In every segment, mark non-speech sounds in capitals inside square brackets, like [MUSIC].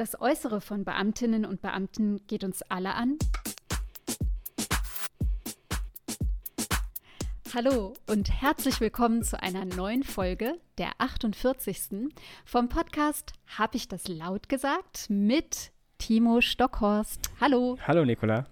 Das Äußere von Beamtinnen und Beamten geht uns alle an. Hallo und herzlich willkommen zu einer neuen Folge, der 48. vom Podcast Hab ich das laut gesagt? mit Timo Stockhorst. Hallo. Hallo, Nicola.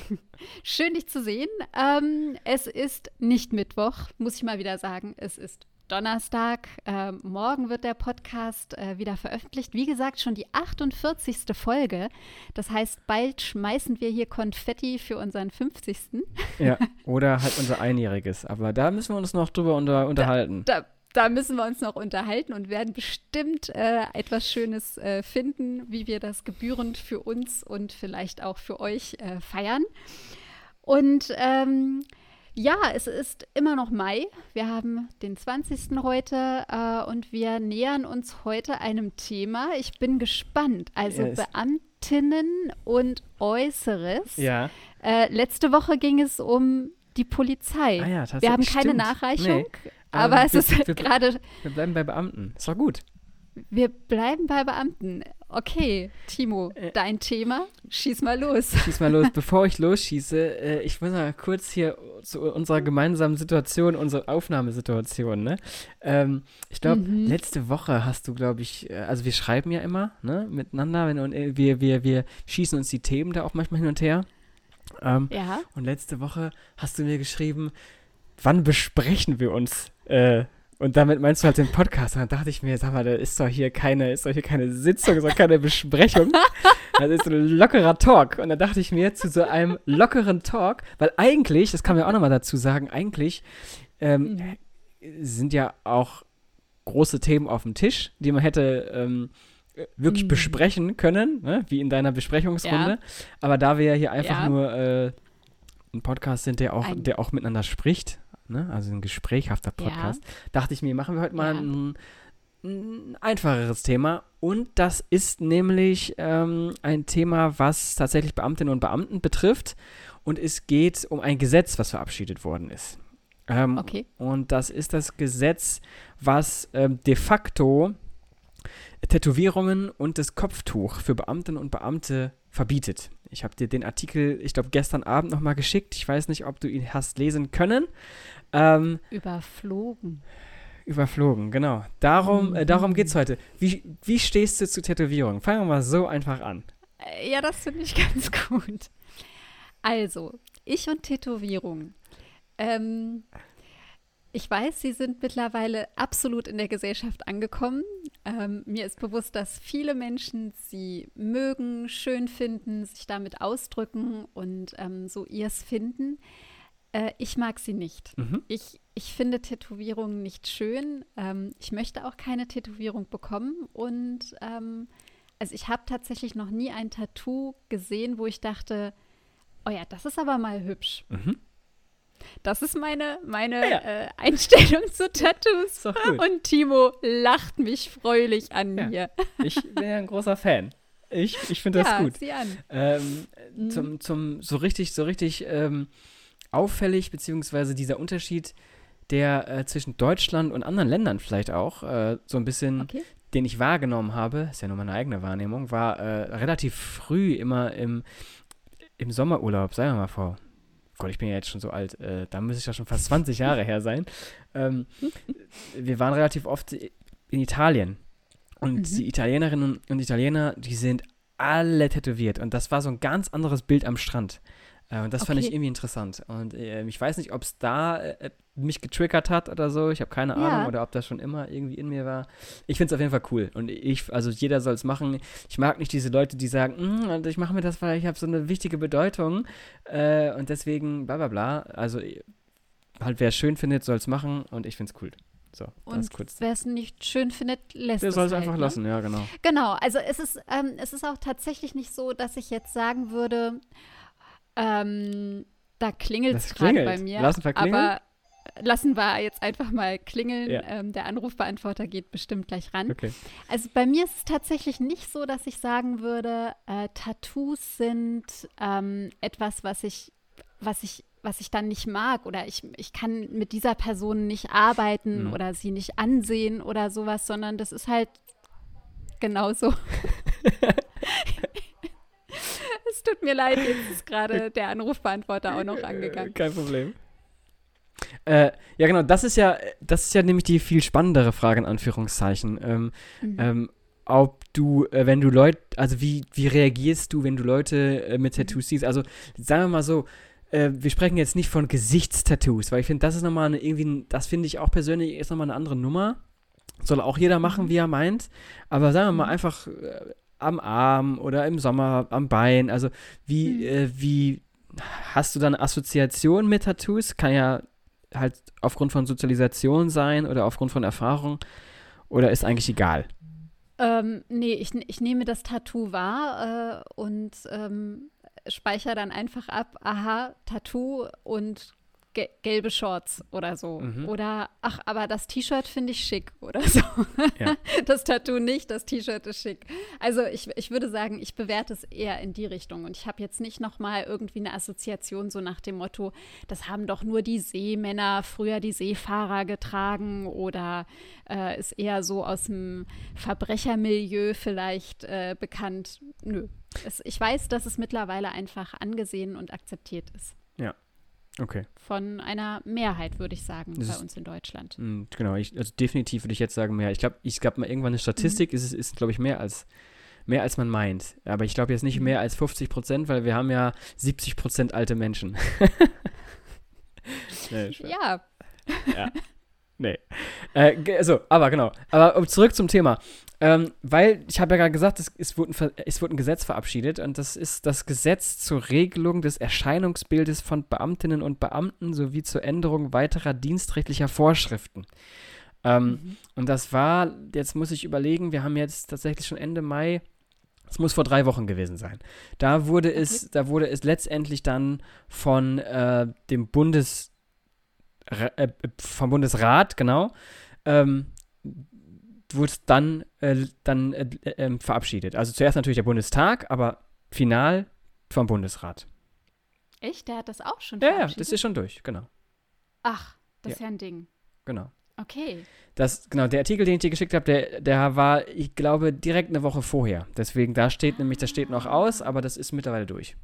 [LAUGHS] Schön, dich zu sehen. Ähm, es ist nicht Mittwoch, muss ich mal wieder sagen. Es ist Donnerstag. Äh, morgen wird der Podcast äh, wieder veröffentlicht. Wie gesagt, schon die 48. Folge. Das heißt, bald schmeißen wir hier Konfetti für unseren 50. Ja, [LAUGHS] oder halt unser Einjähriges. Aber da müssen wir uns noch drüber unter, unterhalten. Da, da, da, müssen wir uns noch unterhalten und werden bestimmt äh, etwas Schönes äh, finden, wie wir das gebührend für uns und vielleicht auch für euch äh, feiern. Und ähm, ja, es ist immer noch Mai. Wir haben den 20. heute äh, und wir nähern uns heute einem Thema. Ich bin gespannt. Also ja, Beamtinnen und Äußeres. Ja. Äh, letzte Woche ging es um die Polizei. Ah ja, wir haben keine stimmt. Nachreichung, nee. aber, aber es ist gerade. Wir bleiben bei Beamten. Ist doch gut. Wir bleiben bei Beamten. Okay, Timo, äh, dein Thema. Schieß mal los. Schieß mal los. [LAUGHS] Bevor ich losschieße, äh, ich muss mal kurz hier zu unserer gemeinsamen Situation, unserer Aufnahmesituation. Ne? Ähm, ich glaube, mhm. letzte Woche hast du, glaube ich, äh, also wir schreiben ja immer ne, miteinander wenn, und äh, wir, wir, wir schießen uns die Themen da auch manchmal hin und her. Ähm, ja. Und letzte Woche hast du mir geschrieben, wann besprechen wir uns? Äh, und damit meinst du halt den Podcast. Und dann dachte ich mir, sag mal, da ist doch hier keine, ist doch hier keine Sitzung, ist doch keine Besprechung. [LAUGHS] Das ist ein lockerer Talk. Und dann dachte ich mir, zu so einem lockeren Talk, weil eigentlich, das kann man ja auch nochmal dazu sagen, eigentlich ähm, mhm. sind ja auch große Themen auf dem Tisch, die man hätte ähm, wirklich mhm. besprechen können, ne? wie in deiner Besprechungsrunde. Ja. Aber da wir ja hier einfach ja. nur äh, ein Podcast sind, der auch, der auch miteinander spricht, ne? also ein gesprächhafter Podcast, ja. dachte ich mir, machen wir heute mal ja. ein, ein, einfacheres Thema. Und das ist nämlich ähm, ein Thema, was tatsächlich Beamtinnen und Beamten betrifft. Und es geht um ein Gesetz, was verabschiedet worden ist. Ähm, okay. Und das ist das Gesetz, was ähm, de facto Tätowierungen und das Kopftuch für Beamtinnen und Beamte verbietet. Ich habe dir den Artikel, ich glaube, gestern Abend nochmal geschickt. Ich weiß nicht, ob du ihn hast lesen können. Ähm, überflogen. Überflogen, genau. Darum, äh, darum geht es heute. Wie, wie stehst du zu Tätowierungen? Fangen wir mal so einfach an. Äh, ja, das finde ich [LAUGHS] ganz gut. Also, ich und Tätowierungen. Ähm, ich weiß, sie sind mittlerweile absolut in der Gesellschaft angekommen. Ähm, mir ist bewusst, dass viele Menschen sie mögen, schön finden, sich damit ausdrücken und ähm, so ihrs finden. Äh, ich mag sie nicht. Mhm. Ich, ich finde Tätowierungen nicht schön. Ähm, ich möchte auch keine Tätowierung bekommen. Und ähm, also ich habe tatsächlich noch nie ein Tattoo gesehen, wo ich dachte, oh ja, das ist aber mal hübsch. Mhm. Das ist meine, meine ja. äh, Einstellung zu Tattoos. Und Timo lacht mich freulich an ja. hier. Ich bin ja ein großer Fan. Ich, ich finde das ja, gut. Sieh an. Ähm, mhm. zum, zum so richtig, so richtig ähm, auffällig, beziehungsweise dieser Unterschied, der äh, zwischen Deutschland und anderen Ländern vielleicht auch äh, so ein bisschen, okay. den ich wahrgenommen habe, ist ja nur meine eigene Wahrnehmung, war äh, relativ früh immer im, im Sommerurlaub, sagen wir mal vor Gott, ich bin ja jetzt schon so alt, äh, da müsste ich ja schon fast 20 [LAUGHS] Jahre her sein. Ähm, wir waren relativ oft in Italien. Und mhm. die Italienerinnen und Italiener, die sind alle tätowiert. Und das war so ein ganz anderes Bild am Strand. Äh, und das okay. fand ich irgendwie interessant. Und äh, ich weiß nicht, ob es da äh, mich getriggert hat oder so. Ich habe keine ja. Ahnung. Oder ob das schon immer irgendwie in mir war. Ich finde es auf jeden Fall cool. Und ich, also jeder soll es machen. Ich mag nicht diese Leute, die sagen, hm, ich mache mir das, weil ich habe so eine wichtige Bedeutung. Äh, und deswegen bla bla bla. Also halt, wer es schön findet, soll es machen. Und ich finde es cool. So, und wer es nicht schön findet, lässt Der es soll es halt, einfach ne? lassen, ja, genau. Genau, also es ist, ähm, es ist auch tatsächlich nicht so, dass ich jetzt sagen würde, ähm, da klingelt es gerade bei mir. Lassen wir klingeln? Aber lassen wir jetzt einfach mal klingeln. Ja. Ähm, der Anrufbeantworter geht bestimmt gleich ran. Okay. Also bei mir ist es tatsächlich nicht so, dass ich sagen würde, äh, Tattoos sind ähm, etwas, was ich, was ich was ich dann nicht mag oder ich, ich kann mit dieser Person nicht arbeiten mhm. oder sie nicht ansehen oder sowas, sondern das ist halt genauso. [LAUGHS] [LAUGHS] es tut mir leid, jetzt ist gerade [LAUGHS] der Anrufbeantworter auch noch angegangen. Kein Problem. Äh, ja, genau, das ist ja, das ist ja nämlich die viel spannendere Frage in Anführungszeichen. Ähm, mhm. ähm, ob du, äh, wenn du Leute, also wie, wie reagierst du, wenn du Leute äh, mit mhm. Tattoos siehst? Also sagen wir mal so, äh, wir sprechen jetzt nicht von Gesichtstattoos, weil ich finde, das ist nochmal eine, irgendwie, das finde ich auch persönlich ist nochmal eine andere Nummer. Soll auch jeder machen, mhm. wie er meint. Aber sagen wir mal mhm. einfach äh, am Arm oder im Sommer am Bein. Also wie, mhm. äh, wie hast du dann Assoziation mit Tattoos? Kann ja halt aufgrund von Sozialisation sein oder aufgrund von Erfahrung. Oder ist eigentlich egal? Ähm, nee, ich, ich nehme das Tattoo wahr äh, und ähm, speichere dann einfach ab, aha, Tattoo und ge gelbe Shorts oder so. Mhm. Oder, ach, aber das T-Shirt finde ich schick oder so. Ja. [LAUGHS] Das Tattoo nicht, das T-Shirt ist schick. Also ich, ich würde sagen, ich bewerte es eher in die Richtung. Und ich habe jetzt nicht nochmal irgendwie eine Assoziation so nach dem Motto, das haben doch nur die Seemänner früher die Seefahrer getragen oder äh, ist eher so aus dem Verbrechermilieu vielleicht äh, bekannt. Nö. Es, ich weiß, dass es mittlerweile einfach angesehen und akzeptiert ist. Ja, Okay. Von einer Mehrheit, würde ich sagen, das bei ist, uns in Deutschland. Mh, hm, genau, ich, also definitiv würde ich jetzt sagen mehr. Ich glaube, ich gab mal irgendwann eine Statistik, mhm. ist, ist glaube ich, mehr als, mehr als man meint. Aber ich glaube jetzt nicht mhm. mehr als 50 Prozent, weil wir haben ja 70 Prozent alte Menschen. [LAUGHS] [LAUGHS] nee, ja. Ja. Nee. Äh, also, aber genau. Aber zurück zum Thema. Ähm, weil, ich habe ja gerade gesagt, es, es, wurde ein, es wurde ein Gesetz verabschiedet und das ist das Gesetz zur Regelung des Erscheinungsbildes von Beamtinnen und Beamten sowie zur Änderung weiterer dienstrechtlicher Vorschriften. Ähm, mhm. Und das war, jetzt muss ich überlegen, wir haben jetzt tatsächlich schon Ende Mai, es muss vor drei Wochen gewesen sein. Da wurde okay. es, da wurde es letztendlich dann von äh, dem Bundes, äh, vom Bundesrat, genau, ähm, wurde dann, äh, dann äh, äh, verabschiedet. Also zuerst natürlich der Bundestag, aber final vom Bundesrat. Echt? Der hat das auch schon ja? Ja, das ist schon durch, genau. Ach, das ja. ist ja ein Ding. Genau. Okay. Das, genau, der Artikel, den ich dir geschickt habe, der, der war, ich glaube, direkt eine Woche vorher. Deswegen, da steht ah. nämlich, das steht noch aus, aber das ist mittlerweile durch.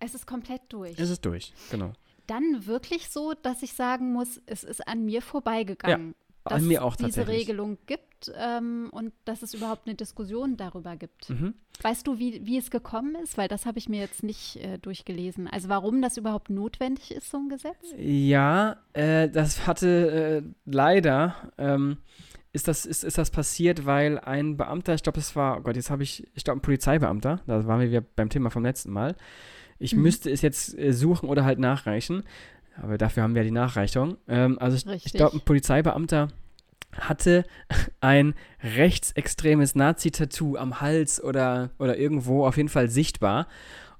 Es ist komplett durch. Es ist durch, genau. Dann wirklich so, dass ich sagen muss, es ist an mir vorbeigegangen. Ja dass mir auch es diese Regelung gibt ähm, und dass es überhaupt eine Diskussion darüber gibt. Mhm. Weißt du, wie, wie es gekommen ist? Weil das habe ich mir jetzt nicht äh, durchgelesen. Also warum das überhaupt notwendig ist, so ein Gesetz? Ja, äh, das hatte äh, leider, ähm, ist, das, ist, ist das passiert, weil ein Beamter, ich glaube, es war, oh Gott, jetzt habe ich, ich glaube, ein Polizeibeamter, da waren wir wieder beim Thema vom letzten Mal. Ich mhm. müsste es jetzt äh, suchen oder halt nachreichen. Aber dafür haben wir ja die Nachreichung. Ähm, also ich, ich glaube, ein Polizeibeamter hatte [LAUGHS] ein rechtsextremes Nazi-Tattoo am Hals oder, oder irgendwo auf jeden Fall sichtbar.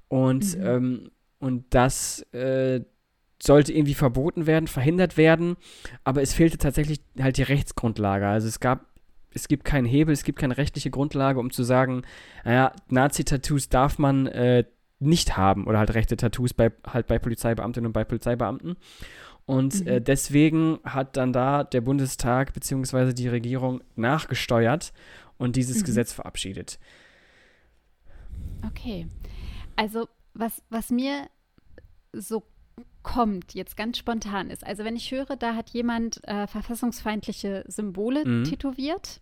Und, mhm. ähm, und das äh, sollte irgendwie verboten werden, verhindert werden. Aber es fehlte tatsächlich halt die Rechtsgrundlage. Also es gab es gibt keinen Hebel, es gibt keine rechtliche Grundlage, um zu sagen, naja, Nazi-Tattoos darf man äh, nicht haben oder halt rechte Tattoos bei, halt bei Polizeibeamtinnen und bei Polizeibeamten. Und mhm. äh, deswegen hat dann da der Bundestag bzw. die Regierung nachgesteuert und dieses mhm. Gesetz verabschiedet. Okay. Also was, was mir so kommt, jetzt ganz spontan ist, also wenn ich höre, da hat jemand äh, verfassungsfeindliche Symbole mhm. tätowiert,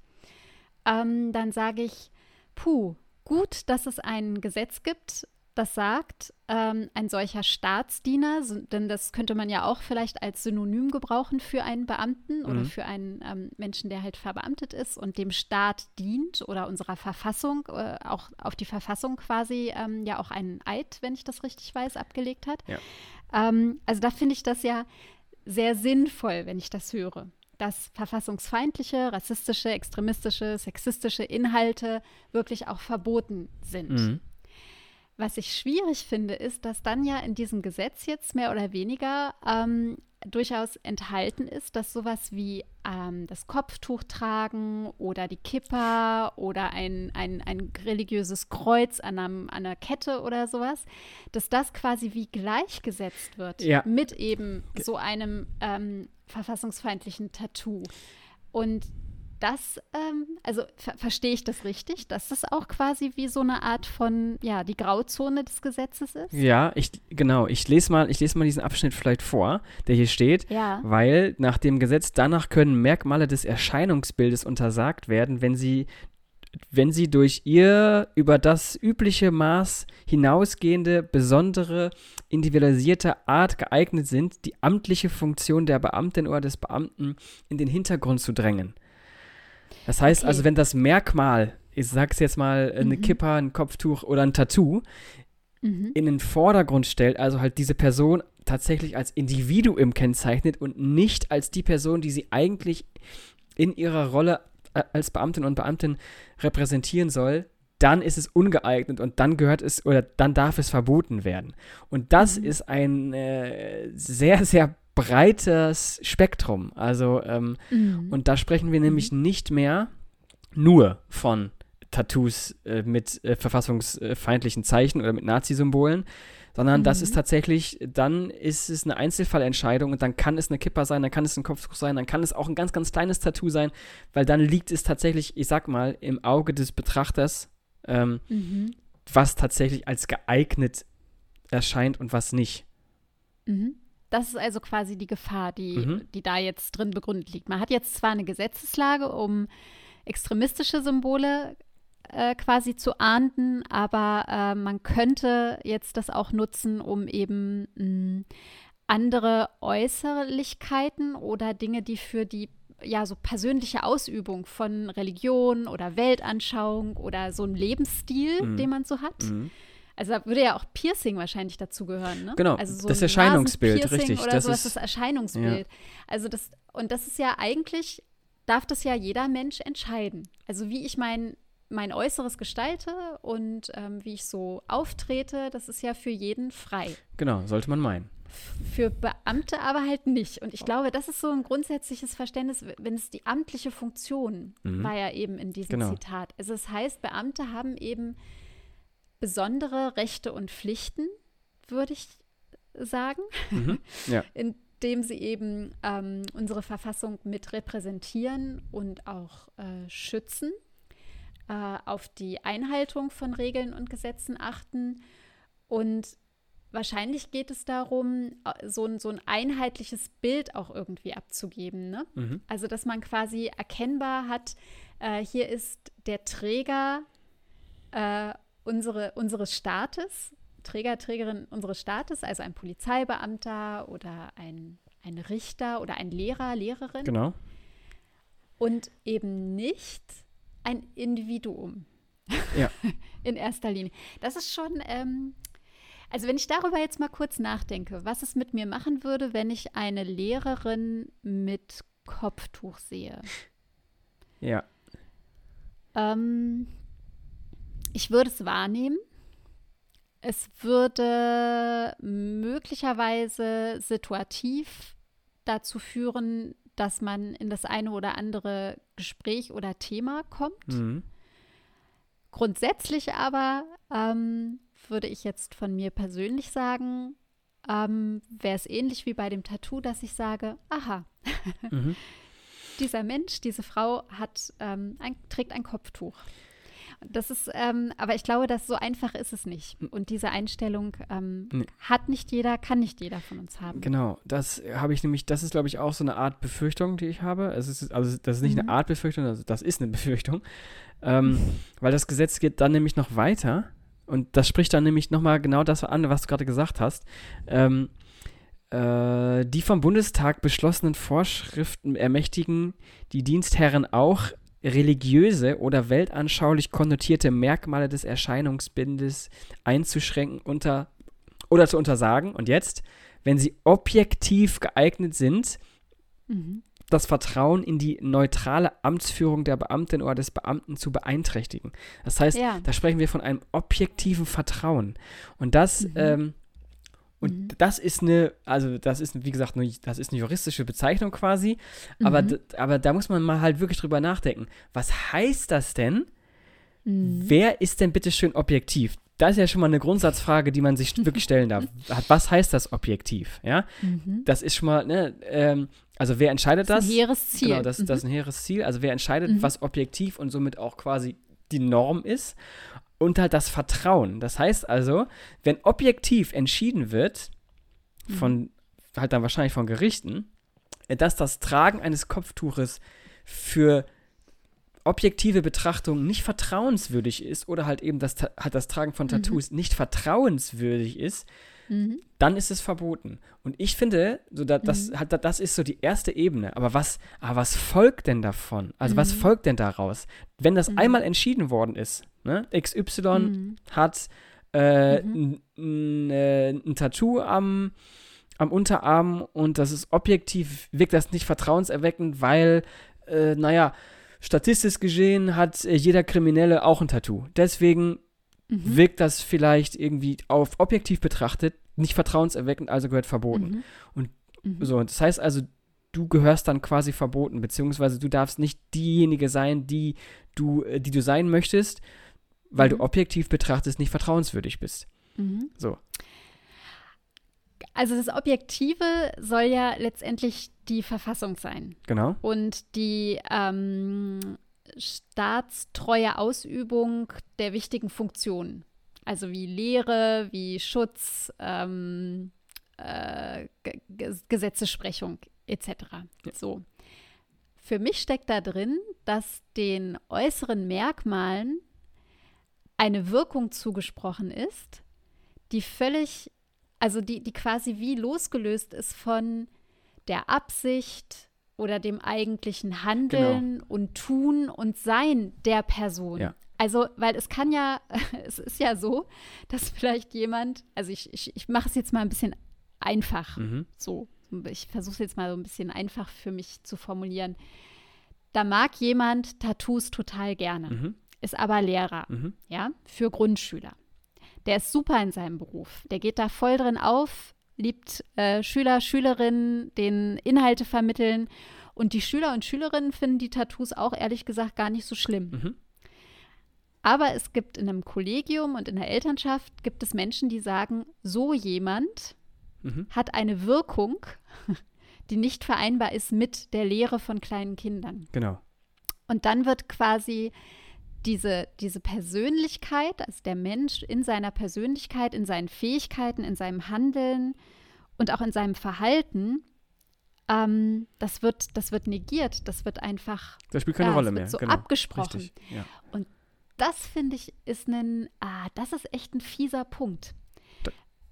ähm, dann sage ich, puh, gut, dass es ein Gesetz gibt, das sagt, ähm, ein solcher Staatsdiener, denn das könnte man ja auch vielleicht als Synonym gebrauchen für einen Beamten mhm. oder für einen ähm, Menschen, der halt verbeamtet ist und dem Staat dient oder unserer Verfassung, äh, auch auf die Verfassung quasi ähm, ja auch einen Eid, wenn ich das richtig weiß, abgelegt hat. Ja. Ähm, also da finde ich das ja sehr sinnvoll, wenn ich das höre dass verfassungsfeindliche, rassistische, extremistische, sexistische Inhalte wirklich auch verboten sind. Mhm. Was ich schwierig finde, ist, dass dann ja in diesem Gesetz jetzt mehr oder weniger ähm, durchaus enthalten ist, dass sowas wie ähm, das Kopftuch tragen oder die Kippa oder ein, ein, ein religiöses Kreuz an, einem, an einer Kette oder sowas, dass das quasi wie gleichgesetzt wird ja. mit eben so einem ähm, verfassungsfeindlichen Tattoo. Und das, ähm, also ver verstehe ich das richtig, dass das auch quasi wie so eine Art von, ja, die Grauzone des Gesetzes ist? Ja, ich, genau. Ich lese mal, ich lese mal diesen Abschnitt vielleicht vor, der hier steht, ja. weil nach dem Gesetz danach können Merkmale des Erscheinungsbildes untersagt werden, wenn sie wenn sie durch ihr über das übliche Maß hinausgehende, besondere, individualisierte Art geeignet sind, die amtliche Funktion der Beamtin oder des Beamten in den Hintergrund zu drängen. Das heißt okay. also, wenn das Merkmal, ich sag's jetzt mal, eine mhm. Kippa, ein Kopftuch oder ein Tattoo, mhm. in den Vordergrund stellt, also halt diese Person tatsächlich als Individuum kennzeichnet und nicht als die Person, die sie eigentlich in ihrer Rolle als Beamtin und Beamtin repräsentieren soll, dann ist es ungeeignet und dann gehört es oder dann darf es verboten werden. Und das mhm. ist ein äh, sehr, sehr breites Spektrum. Also, ähm, mhm. und da sprechen wir nämlich mhm. nicht mehr nur von Tattoos äh, mit äh, verfassungsfeindlichen Zeichen oder mit Nazi-Symbolen, sondern mhm. das ist tatsächlich, dann ist es eine Einzelfallentscheidung und dann kann es eine Kipper sein, dann kann es ein Kopftuch sein, dann kann es auch ein ganz, ganz kleines Tattoo sein, weil dann liegt es tatsächlich, ich sag mal, im Auge des Betrachters, ähm, mhm. was tatsächlich als geeignet erscheint und was nicht. Mhm. Das ist also quasi die Gefahr, die, mhm. die da jetzt drin begründet liegt. Man hat jetzt zwar eine Gesetzeslage, um extremistische Symbole äh, quasi zu ahnden, aber äh, man könnte jetzt das auch nutzen, um eben mh, andere Äußerlichkeiten oder Dinge, die für die ja so persönliche Ausübung von Religion oder Weltanschauung oder so ein Lebensstil, mhm. den man so hat, mhm also da würde ja auch Piercing wahrscheinlich dazugehören, ne? Genau, also so das Erscheinungsbild, richtig. Oder das sowas, ist das Erscheinungsbild. Ja. Also das, und das ist ja eigentlich, darf das ja jeder Mensch entscheiden. Also wie ich mein, mein Äußeres gestalte und ähm, wie ich so auftrete, das ist ja für jeden frei. Genau, sollte man meinen. Für Beamte aber halt nicht. Und ich glaube, das ist so ein grundsätzliches Verständnis, wenn es die amtliche Funktion mhm. war ja eben in diesem genau. Zitat. Also es das heißt, Beamte haben eben besondere Rechte und Pflichten, würde ich sagen, mhm, [LAUGHS] ja. indem sie eben ähm, unsere Verfassung mit repräsentieren und auch äh, schützen, äh, auf die Einhaltung von Regeln und Gesetzen achten. Und wahrscheinlich geht es darum, äh, so ein, so ein einheitliches Bild auch irgendwie abzugeben. Ne? Mhm. Also, dass man quasi erkennbar hat, äh, hier ist der Träger äh, unsere, unseres Staates, Träger, Trägerin unseres Staates, also ein Polizeibeamter oder ein, ein Richter oder ein Lehrer, Lehrerin. Genau. Und eben nicht ein Individuum. Ja. [LAUGHS] In erster Linie. Das ist schon, ähm, also wenn ich darüber jetzt mal kurz nachdenke, was es mit mir machen würde, wenn ich eine Lehrerin mit Kopftuch sehe. Ja. Ähm, ich würde es wahrnehmen. Es würde möglicherweise situativ dazu führen, dass man in das eine oder andere Gespräch oder Thema kommt. Mhm. Grundsätzlich aber ähm, würde ich jetzt von mir persönlich sagen, ähm, wäre es ähnlich wie bei dem Tattoo, dass ich sage, aha, mhm. [LAUGHS] dieser Mensch, diese Frau hat, ähm, ein, trägt ein Kopftuch. Das ist, ähm, aber ich glaube, dass so einfach ist es nicht. Und diese Einstellung ähm, nee. hat nicht jeder, kann nicht jeder von uns haben. Genau, das habe ich nämlich, das ist, glaube ich, auch so eine Art Befürchtung, die ich habe. Es ist, also das ist nicht mhm. eine Art Befürchtung, also das ist eine Befürchtung. Ähm, weil das Gesetz geht dann nämlich noch weiter. Und das spricht dann nämlich nochmal genau das an, was du gerade gesagt hast. Ähm, äh, die vom Bundestag beschlossenen Vorschriften ermächtigen die Dienstherren auch religiöse oder weltanschaulich konnotierte Merkmale des Erscheinungsbildes einzuschränken unter, oder zu untersagen. Und jetzt, wenn sie objektiv geeignet sind, mhm. das Vertrauen in die neutrale Amtsführung der Beamtin oder des Beamten zu beeinträchtigen. Das heißt, ja. da sprechen wir von einem objektiven Vertrauen. Und das mhm. ähm, und mhm. das ist eine, also das ist, wie gesagt, eine, das ist eine juristische Bezeichnung quasi. Aber, mhm. aber da muss man mal halt wirklich drüber nachdenken. Was heißt das denn? Mhm. Wer ist denn bitte schön objektiv? Das ist ja schon mal eine Grundsatzfrage, die man sich [LAUGHS] wirklich stellen darf. Was heißt das objektiv? Ja, mhm. das ist schon mal, ne, ähm, also wer entscheidet das? Das ist ein hehres Ziel. Genau, das, das ist ein hehres Ziel. Also wer entscheidet, mhm. was objektiv und somit auch quasi die Norm ist. Und halt das Vertrauen. Das heißt also, wenn objektiv entschieden wird, mhm. von, halt dann wahrscheinlich von Gerichten, äh, dass das Tragen eines Kopftuches für objektive Betrachtung nicht vertrauenswürdig ist oder halt eben das, halt das Tragen von mhm. Tattoos mhm. nicht vertrauenswürdig ist, mhm. dann ist es verboten. Und ich finde, so da, das, mhm. halt, das ist so die erste Ebene. Aber was, aber was folgt denn davon? Also was mhm. folgt denn daraus? Wenn das mhm. einmal entschieden worden ist, ne? XY hat äh, ein äh, Tattoo am am Unterarm und das ist objektiv, wirkt das nicht vertrauenserweckend, weil, äh, naja, statistisch gesehen hat äh, jeder Kriminelle auch ein Tattoo. Deswegen mhm. wirkt das vielleicht irgendwie auf objektiv betrachtet nicht vertrauenserweckend, also gehört verboten. Mhm. Und mhm. so, das heißt also, du gehörst dann quasi verboten, beziehungsweise du darfst nicht diejenige sein, die du, äh, die du sein möchtest, weil du mhm. objektiv betrachtest nicht vertrauenswürdig bist. Mhm. So. Also das Objektive soll ja letztendlich die Verfassung sein. Genau. Und die ähm, staatstreue Ausübung der wichtigen Funktionen. Also wie Lehre, wie Schutz, ähm, äh, Gesetzesprechung etc. Ja. So. Für mich steckt da drin, dass den äußeren Merkmalen eine Wirkung zugesprochen ist, die völlig, also die, die quasi wie losgelöst ist von der Absicht oder dem eigentlichen Handeln genau. und Tun und Sein der Person. Ja. Also, weil es kann ja, [LAUGHS] es ist ja so, dass vielleicht jemand, also ich, ich, ich mache es jetzt mal ein bisschen einfach, mhm. so. Ich versuche es jetzt mal so ein bisschen einfach für mich zu formulieren. Da mag jemand Tattoos total gerne, mhm. ist aber Lehrer, mhm. ja, für Grundschüler. Der ist super in seinem Beruf. Der geht da voll drin auf, liebt äh, Schüler, Schülerinnen, den Inhalte vermitteln. Und die Schüler und Schülerinnen finden die Tattoos auch ehrlich gesagt gar nicht so schlimm. Mhm. Aber es gibt in einem Kollegium und in der Elternschaft gibt es Menschen, die sagen, so jemand mhm. hat eine Wirkung, [LAUGHS] die nicht vereinbar ist mit der Lehre von kleinen Kindern. Genau. Und dann wird quasi diese, diese Persönlichkeit, also der Mensch in seiner Persönlichkeit, in seinen Fähigkeiten, in seinem Handeln und auch in seinem Verhalten, ähm, das, wird, das wird negiert, das wird einfach. Das spielt keine ja, Rolle mehr. so genau. abgesprochen. Richtig, ja. Und das finde ich ist ein, ah, das ist echt ein fieser Punkt.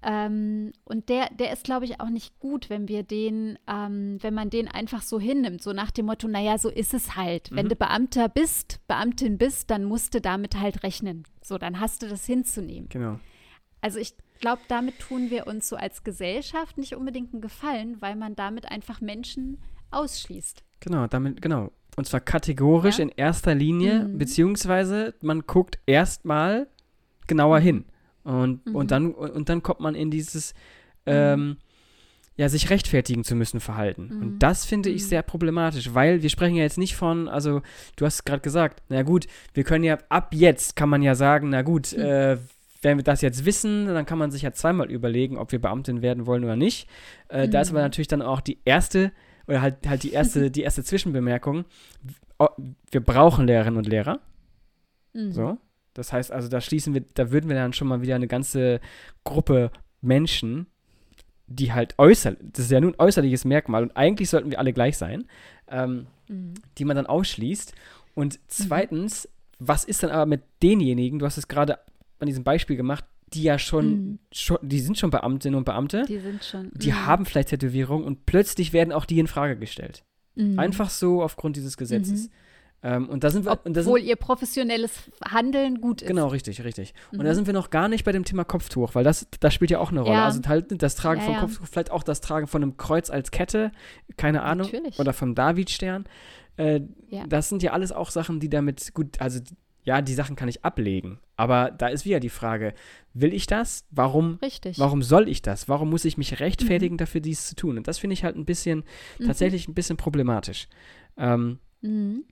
Ähm, und der, der ist, glaube ich, auch nicht gut, wenn wir den, ähm, wenn man den einfach so hinnimmt, so nach dem Motto, naja, so ist es halt. Mhm. Wenn du Beamter bist, Beamtin bist, dann musst du damit halt rechnen. So, dann hast du das hinzunehmen. Genau. Also ich glaube, damit tun wir uns so als Gesellschaft nicht unbedingt einen Gefallen, weil man damit einfach Menschen ausschließt. Genau, damit, genau. Und zwar kategorisch ja. in erster Linie, mhm. beziehungsweise man guckt erstmal genauer mhm. hin. Und, mhm. und, dann, und dann kommt man in dieses, mhm. ähm, ja, sich rechtfertigen zu müssen Verhalten. Mhm. Und das finde ich mhm. sehr problematisch, weil wir sprechen ja jetzt nicht von, also du hast gerade gesagt, na gut, wir können ja ab jetzt kann man ja sagen, na gut, mhm. äh, wenn wir das jetzt wissen, dann kann man sich ja zweimal überlegen, ob wir Beamtin werden wollen oder nicht. Äh, da ist aber mhm. natürlich dann auch die erste, oder halt, halt die erste, [LAUGHS] die erste Zwischenbemerkung, wir brauchen Lehrerinnen und Lehrer. So. Das heißt also, da schließen wir, da würden wir dann schon mal wieder eine ganze Gruppe Menschen, die halt äußerlich, das ist ja nun ein äußerliches Merkmal und eigentlich sollten wir alle gleich sein, ähm, mhm. die man dann ausschließt. Und mhm. zweitens, mhm. was ist dann aber mit denjenigen, du hast es gerade an diesem Beispiel gemacht, die ja schon, mhm. schon, die sind schon Beamtinnen und Beamte. Die sind schon. Die mhm. haben vielleicht Tätowierungen und plötzlich werden auch die in Frage gestellt. Mhm. Einfach so aufgrund dieses Gesetzes. Ähm, und da sind wir, Obwohl da sind, ihr professionelles Handeln gut ist. Genau, richtig, richtig. Mhm. Und da sind wir noch gar nicht bei dem Thema Kopftuch, weil das, das spielt ja auch eine Rolle. Ja. Also halt das Tragen ja, von ja. Kopftuch, vielleicht auch das Tragen von einem Kreuz als Kette, keine Ahnung. Natürlich. Oder vom Davidstern. Äh, das sind ja alles auch Sachen, die damit gut, also ja, die Sachen kann ich ablegen. Aber da ist wieder die Frage, will ich das? Warum, Richtig. warum soll ich das? Warum muss ich mich rechtfertigen mhm. dafür, dies zu tun? Und das finde ich halt ein bisschen, mhm. tatsächlich ein bisschen problematisch. Ähm, mhm.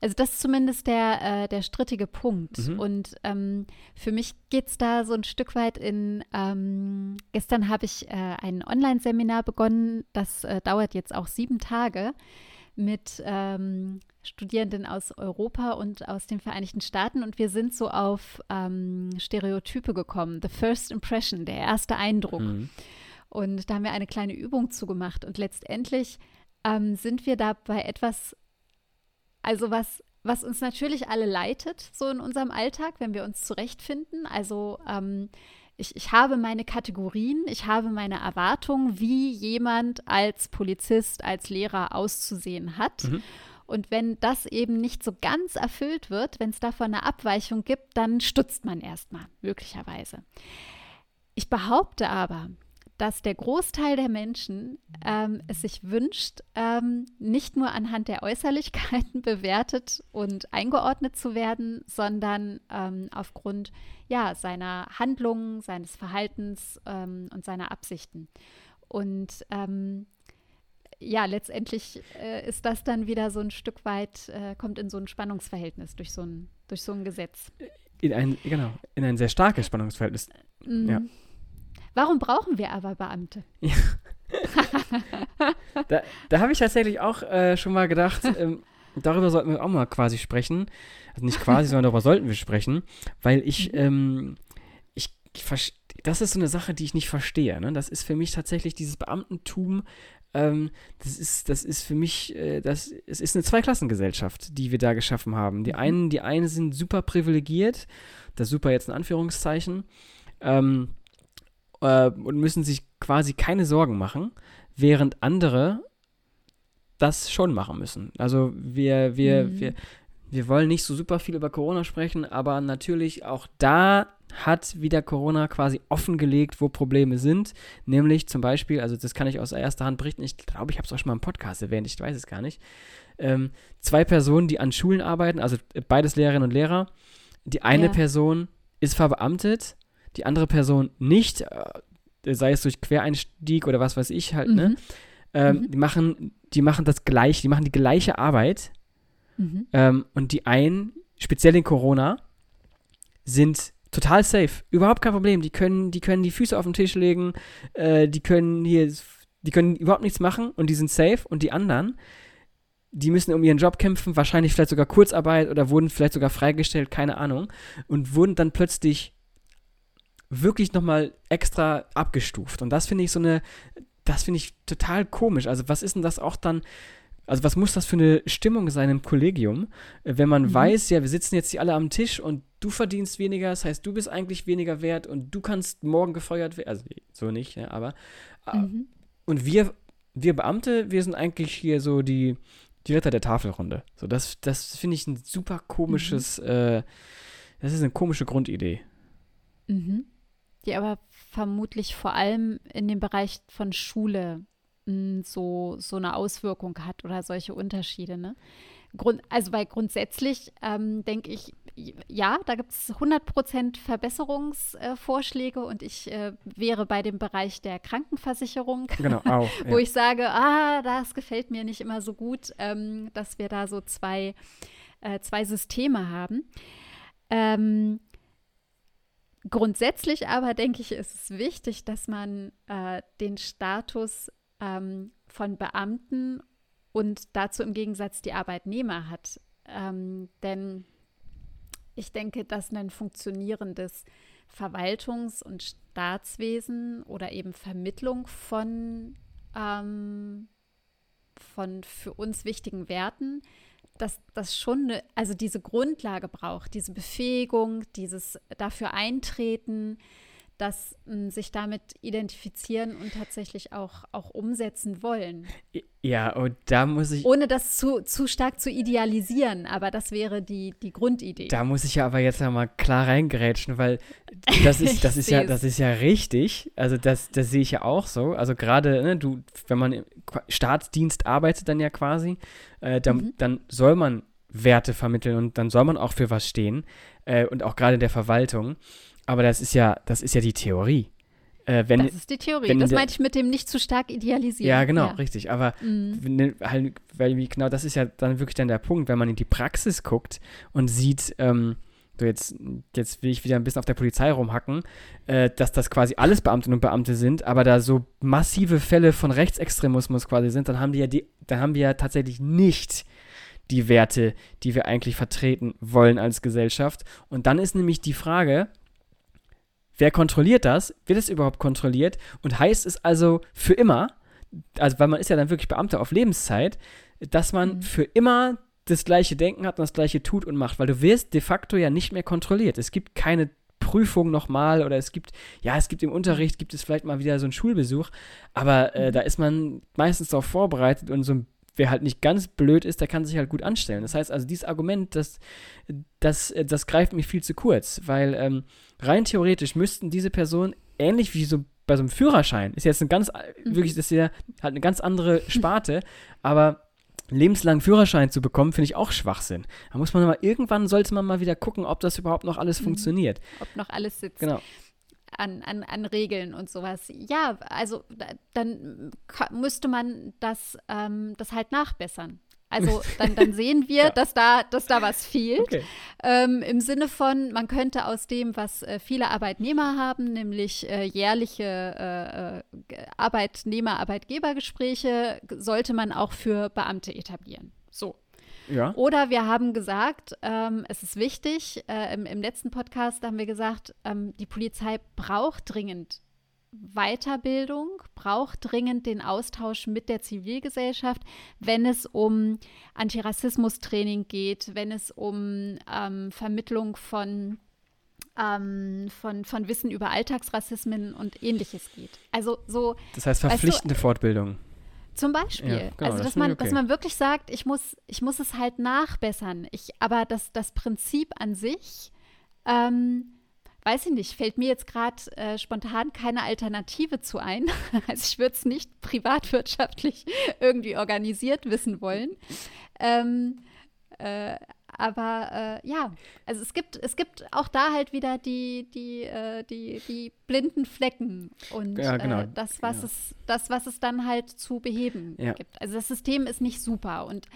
Also das ist zumindest der, äh, der strittige Punkt. Mhm. Und ähm, für mich geht es da so ein Stück weit in, ähm, gestern habe ich äh, ein Online-Seminar begonnen, das äh, dauert jetzt auch sieben Tage mit ähm, Studierenden aus Europa und aus den Vereinigten Staaten und wir sind so auf ähm, Stereotype gekommen. The First Impression, der erste Eindruck. Mhm. Und da haben wir eine kleine Übung zugemacht und letztendlich ähm, sind wir da bei etwas also was, was uns natürlich alle leitet, so in unserem Alltag, wenn wir uns zurechtfinden. Also ähm, ich, ich habe meine Kategorien, ich habe meine Erwartungen, wie jemand als Polizist, als Lehrer auszusehen hat. Mhm. Und wenn das eben nicht so ganz erfüllt wird, wenn es davon eine Abweichung gibt, dann stutzt man erstmal, möglicherweise. Ich behaupte aber, dass der Großteil der Menschen ähm, es sich wünscht, ähm, nicht nur anhand der Äußerlichkeiten [LAUGHS] bewertet und eingeordnet zu werden, sondern ähm, aufgrund ja, seiner Handlungen, seines Verhaltens ähm, und seiner Absichten. Und ähm, ja, letztendlich äh, ist das dann wieder so ein Stück weit, äh, kommt in so ein Spannungsverhältnis durch so ein, durch so ein Gesetz. In ein, genau, in ein sehr starkes Spannungsverhältnis. Mhm. Ja. Warum brauchen wir aber Beamte? [LAUGHS] Ja. da da habe ich tatsächlich auch äh, schon mal gedacht, [LAUGHS] ähm, darüber sollten wir auch mal quasi sprechen. Also nicht quasi, sondern darüber sollten wir sprechen, weil ich, mhm. ähm, ich, ich das ist so eine Sache, die ich nicht verstehe. Ne? Das ist für mich tatsächlich dieses Beamtentum. Ähm, das ist, das ist für mich, äh, das, es ist eine Zweiklassengesellschaft, die wir da geschaffen haben. Die mhm. einen, die einen sind super privilegiert, das super jetzt in Anführungszeichen. Ähm, äh, und müssen sich quasi keine Sorgen machen, während andere das schon machen müssen. Also wir, wir, mhm. wir, wir wollen nicht so super viel über Corona sprechen, aber natürlich auch da hat wieder Corona quasi offengelegt, wo Probleme sind. Nämlich zum Beispiel, also das kann ich aus erster Hand berichten, ich glaube, ich habe es auch schon mal im Podcast erwähnt, ich weiß es gar nicht. Ähm, zwei Personen, die an Schulen arbeiten, also beides Lehrerinnen und Lehrer. Die eine ja. Person ist verbeamtet die andere Person nicht, äh, sei es durch Quereinstieg oder was weiß ich halt, ne? mhm. ne? Ähm, mhm. Die machen, die machen das gleiche, die machen die gleiche Arbeit. Mhm. Ähm, und die einen, speziell in Corona, sind total safe. Überhaupt kein Problem. Die können, die können die Füße auf den Tisch legen, äh, die können hier, die können überhaupt nichts machen und die sind safe. Und die anderen, die müssen um ihren Job kämpfen, wahrscheinlich vielleicht sogar Kurzarbeit oder wurden vielleicht sogar freigestellt, keine Ahnung. Und wurden dann plötzlich wirklich nochmal extra abgestuft. Und das finde ich so eine, das finde ich total komisch. Also was ist denn das auch dann, also was muss das für eine Stimmung sein im Kollegium, wenn man mhm. weiß, ja, wir sitzen jetzt hier alle am Tisch und du verdienst weniger, das heißt, du bist eigentlich weniger wert und du kannst morgen gefeuert werden, also so nicht, ja, aber äh, mhm. und wir, wir Beamte, wir sind eigentlich hier so die, die Ritter der Tafelrunde. So, das, das finde ich ein super komisches, mhm. äh, das ist eine komische Grundidee. Mhm die aber vermutlich vor allem in dem Bereich von Schule mh, hm, so, so eine Auswirkung hat oder solche Unterschiede. Ne? Grund, also weil grundsätzlich ähm, denke ich, ja, da gibt es 100% Verbesserungsvorschläge äh, und ich äh, wäre bei dem Bereich der Krankenversicherung, genau, [LAUGHS] auch, wo ja. ich sage, ah, das gefällt mir nicht immer so gut, ähm, dass wir da so zwei, äh, zwei Systeme haben. Ähm, Grundsätzlich aber denke ich, ist es wichtig, dass man äh, den Status ähm, von Beamten und dazu im Gegensatz die Arbeitnehmer hat. Ähm, denn ich denke, dass ein funktionierendes Verwaltungs- und Staatswesen oder eben Vermittlung von, ähm, von für uns wichtigen Werten dass das schon, eine, also diese Grundlage braucht, diese Befähigung, dieses dafür eintreten, dass m, sich damit identifizieren und tatsächlich auch, auch umsetzen wollen. Ja, und da muss ich. Ohne das zu, zu stark zu idealisieren, aber das wäre die, die Grundidee. Da muss ich ja aber jetzt einmal klar reingerätschen, weil das ist, das [LAUGHS] ist ja, das ist ja richtig. Also das, das sehe ich ja auch so. Also gerade, ne, du, wenn man im Staatsdienst arbeitet dann ja quasi, äh, dann, mhm. dann soll man Werte vermitteln und dann soll man auch für was stehen. Äh, und auch gerade in der Verwaltung. Aber das ist ja, das ist ja die Theorie. Äh, wenn, das ist die Theorie. Das meinte ich mit dem nicht zu stark idealisieren. Ja, genau, ja. richtig. Aber mhm. wenn, halt, weil genau das ist ja dann wirklich dann der Punkt, wenn man in die Praxis guckt und sieht, ähm, so jetzt, jetzt will ich wieder ein bisschen auf der Polizei rumhacken, äh, dass das quasi alles Beamtinnen und Beamte sind, aber da so massive Fälle von Rechtsextremismus quasi sind, dann haben die ja die, dann haben wir ja tatsächlich nicht die Werte, die wir eigentlich vertreten wollen als Gesellschaft. Und dann ist nämlich die Frage, wer kontrolliert das? Wird es überhaupt kontrolliert? Und heißt es also für immer, also weil man ist ja dann wirklich Beamter auf Lebenszeit, dass man mhm. für immer das gleiche Denken hat und das gleiche tut und macht, weil du wirst de facto ja nicht mehr kontrolliert. Es gibt keine Prüfung nochmal oder es gibt, ja, es gibt im Unterricht, gibt es vielleicht mal wieder so einen Schulbesuch, aber äh, mhm. da ist man meistens darauf vorbereitet und so ein wer halt nicht ganz blöd ist, der kann sich halt gut anstellen. Das heißt also, dieses Argument, das, das, das greift mich viel zu kurz, weil ähm, rein theoretisch müssten diese Personen, ähnlich wie so bei so einem Führerschein, ist jetzt ein ganz, mhm. wirklich, das ist ja halt eine ganz andere Sparte, [LAUGHS] aber lebenslang Führerschein zu bekommen, finde ich auch Schwachsinn. Da muss man mal, irgendwann sollte man mal wieder gucken, ob das überhaupt noch alles mhm. funktioniert. Ob noch alles sitzt. Genau an, an, an Regeln und sowas. Ja, also dann müsste man das, ähm, das halt nachbessern. Also [LAUGHS] dann, dann sehen wir, ja. dass, da, dass da was fehlt. Okay. Ähm, Im Sinne von, man könnte aus dem, was äh, viele Arbeitnehmer haben, nämlich äh, jährliche äh, äh Arbeitnehmer-Arbeitgebergespräche, sollte man auch für Beamte etablieren. So. Ja. Oder wir haben gesagt, ähm, es ist wichtig, äh, im, im, letzten Podcast haben wir gesagt, ähm, die Polizei braucht dringend Weiterbildung, braucht dringend den Austausch mit der Zivilgesellschaft, wenn es um Antirassismus-Training geht, wenn es um ähm, Vermittlung von ähm, von, von Wissen über Alltagsrassismen und ähnliches geht. Also so. Das heißt verpflichtende weißt du, Fortbildung. Zum Beispiel. Ja, genau, also, dass man, okay. dass man wirklich sagt, ich muss, ich muss es halt nachbessern. Ich, aber das, das Prinzip an sich, ähm, weiß ich nicht, fällt mir jetzt gerade äh, spontan keine Alternative zu ein. [LAUGHS] also ich würde es nicht privatwirtschaftlich [LAUGHS] irgendwie organisiert wissen wollen. Ähm, äh, aber äh, ja, also es gibt, es gibt auch da halt wieder die, die, äh, die, die blinden Flecken und ja, genau. äh, das, was ja. es, das, was es dann halt zu beheben ja. gibt. Also das System ist nicht super. Und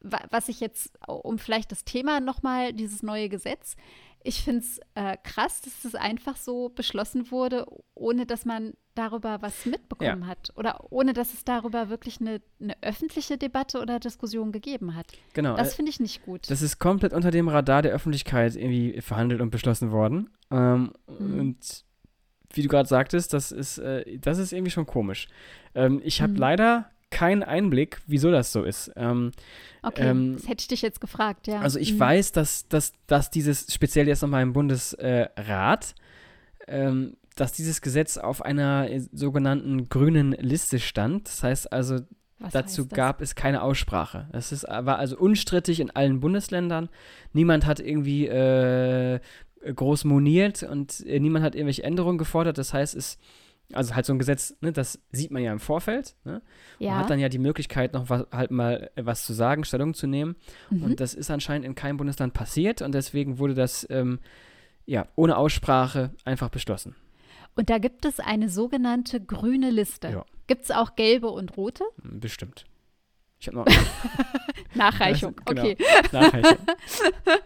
was ich jetzt, um vielleicht das Thema nochmal, dieses neue Gesetz, ich finde es äh, krass, dass es einfach so beschlossen wurde, ohne dass man darüber was mitbekommen ja. hat oder ohne dass es darüber wirklich eine, eine, öffentliche Debatte oder Diskussion gegeben hat. Genau. Das äh, finde ich nicht gut. Das ist komplett unter dem Radar der Öffentlichkeit irgendwie verhandelt und beschlossen worden. Ähm, mhm. Und wie du gerade sagtest, das ist, äh, das ist irgendwie schon komisch. Ähm, ich habe mhm. leider keinen Einblick, wieso das so ist. Ähm, okay, ähm, das hätte ich dich jetzt gefragt, ja. Also ich mhm. weiß, dass, dass, dass dieses, speziell jetzt nochmal im Bundesrat, ähm, dass dieses Gesetz auf einer äh, sogenannten grünen Liste stand. Das heißt also, Was dazu gab es keine Aussprache. Es ist, war also unstrittig in allen Bundesländern. Niemand hat irgendwie äh, groß moniert und äh, niemand hat irgendwelche Änderungen gefordert. Das heißt, es also halt so ein Gesetz, ne, das sieht man ja im Vorfeld. Ne? Ja. Man hat dann ja die Möglichkeit, noch was, halt mal was zu sagen, Stellung zu nehmen. Mhm. Und das ist anscheinend in keinem Bundesland passiert und deswegen wurde das ähm, ja ohne Aussprache einfach beschlossen. Und da gibt es eine sogenannte grüne Liste. Ja. Gibt es auch gelbe und rote? Hm, bestimmt. Ich habe noch. [LAUGHS] Nachreichung, [LAUGHS] genau. okay. Nachreichung.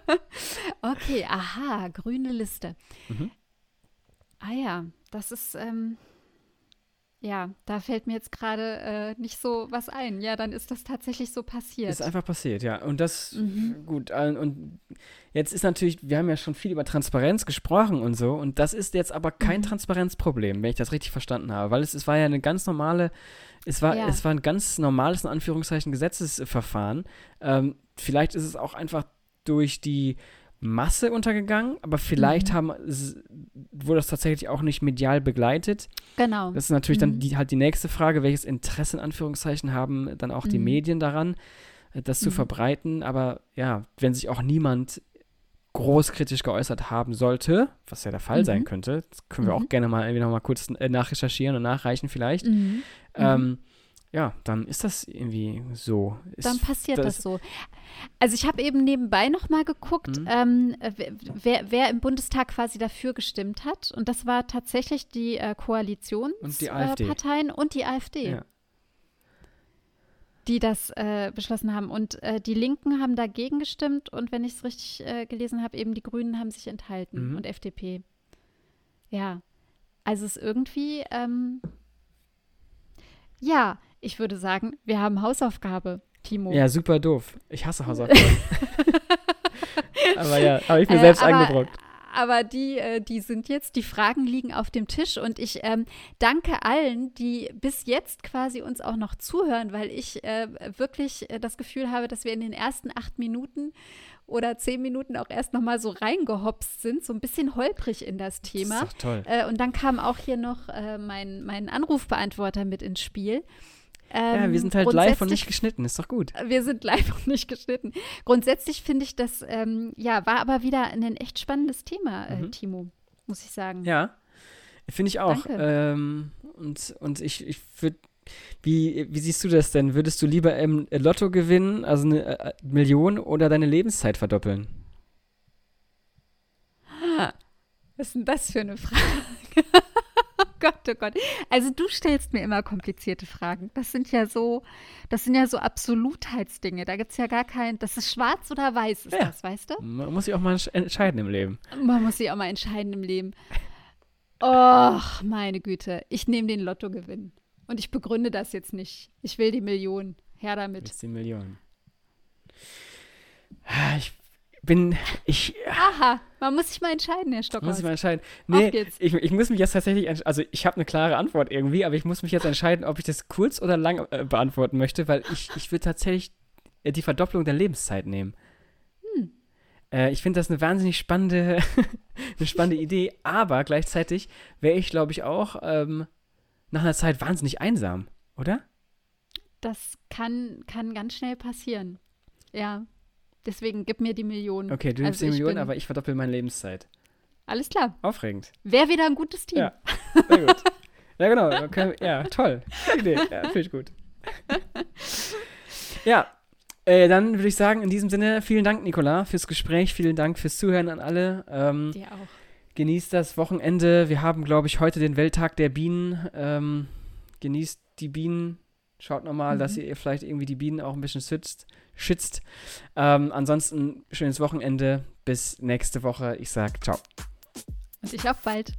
[LAUGHS] okay, aha, grüne Liste. Mhm. Ah ja, das ist, ähm, ja, da fällt mir jetzt gerade äh, nicht so was ein. Ja, dann ist das tatsächlich so passiert. Ist einfach passiert, ja. Und das, mhm. gut, äh, und jetzt ist natürlich, wir haben ja schon viel über Transparenz gesprochen und so, und das ist jetzt aber kein mhm. Transparenzproblem, wenn ich das richtig verstanden habe, weil es, es war ja eine ganz normale, es war, ja. es war ein ganz normales, in Anführungszeichen, Gesetzesverfahren. Ähm, vielleicht ist es auch einfach durch die Masse untergegangen, aber vielleicht mhm. haben, wurde das tatsächlich auch nicht medial begleitet. Genau. Das ist natürlich mhm. dann die, halt die nächste Frage, welches Interesse in Anführungszeichen haben dann auch die mhm. Medien daran, äh, das zu mhm. verbreiten. Aber ja, wenn sich auch niemand großkritisch geäußert haben sollte, was ja der Fall sein mhm. könnte, das können wir auch mhm. gerne mal irgendwie noch mal kurz äh, nachrecherchieren und nachreichen vielleicht, ähm, ja, dann ist das irgendwie so. Ist, dann passiert das, das, so. Also ich habe eben nebenbei noch mal geguckt, mhm. ähm, wer, wer, im Bundestag quasi dafür gestimmt hat. Und das war tatsächlich die äh, Koalitionsparteien und, äh, und die AfD. Ja. Die das äh, beschlossen haben. Und äh, die Linken haben dagegen gestimmt und wenn ich es richtig äh, gelesen habe, eben die Grünen haben sich enthalten mhm. und FDP. Ja. Also es ist irgendwie, ähm, ja, ich würde sagen, wir haben Hausaufgabe, Timo. Ja, super doof. Ich hasse Hausaufgaben. [LAUGHS] aber ja, habe ich mir äh, selbst aber, eingebrockt. Aber die, äh, die sind jetzt, die Fragen liegen auf dem Tisch und ich ähm, danke allen, die bis jetzt quasi uns auch noch zuhören, weil ich äh, wirklich äh, das Gefühl habe, dass wir in den ersten acht Minuten oder zehn Minuten auch erst noch mal so reingehopst sind, so ein bisschen holprig in das Thema. Das ist doch toll. Äh, und dann kam auch hier noch mein, mein Anrufbeantworter mit ins Spiel. Ähm, ja, wir sind halt live und nicht geschnitten, ist doch gut. Wir sind live und nicht geschnitten. Grundsätzlich finde ich das, ähm, ja, war aber wieder ein echt spannendes Thema, äh, mhm. Timo, muss ich sagen. Ja, finde ich auch. Ähm, und, und ich, ich würde wie, wie siehst du das denn? Würdest du lieber im Lotto gewinnen, also eine äh, Million, oder deine Lebenszeit verdoppeln? Was ist denn das für eine Frage? Gott, oh Gott. Also du stellst mir immer komplizierte Fragen. Das sind ja so, das sind ja so Absolutheitsdinge. Da gibt es ja gar kein, das ist schwarz oder weiß, ist ja. das, weißt du? Man muss sich auch mal entscheiden im Leben. Man muss sich auch mal entscheiden im Leben. [LAUGHS] Och, meine Güte. Ich nehme den Lottogewinn. Und ich begründe das jetzt nicht. Ich will die Million. Her damit. Jetzt die Million. Ich bin ich. Aha, man muss sich mal entscheiden, Herr Stockhaus. Muss ich mal entscheiden. Nee, ich, ich, muss mich jetzt tatsächlich, also ich habe eine klare Antwort irgendwie, aber ich muss mich jetzt entscheiden, ob ich das kurz oder lang äh, beantworten möchte, weil ich, ich will tatsächlich äh, die Verdopplung der Lebenszeit nehmen. Hm. Äh, ich finde das eine wahnsinnig spannende, [LAUGHS] eine spannende [LAUGHS] Idee, aber gleichzeitig wäre ich, glaube ich, auch ähm, nach einer Zeit wahnsinnig einsam, oder? Das kann, kann ganz schnell passieren. Ja. Deswegen gib mir die Millionen. Okay, du nimmst also die Millionen, aber ich verdoppel meine Lebenszeit. Alles klar. Aufregend. Wäre wieder ein gutes Team. Ja, sehr gut. ja, genau. Können, ja, toll. Idee. Ja, finde ich gut. ja, äh, dann würde ich sagen, in diesem Sinne, vielen Dank, Nicola, fürs Gespräch. Vielen Dank fürs Zuhören an alle. Ähm, Dir auch. Genießt das Wochenende. Wir haben, glaube ich, heute den Welttag der Bienen. Ähm, genießt die Bienen. Schaut nochmal, mhm. dass ihr vielleicht irgendwie die Bienen auch ein bisschen schützt schützt. Ähm, ansonsten schönes Wochenende. Bis nächste Woche. Ich sag ciao. Und ich auf bald.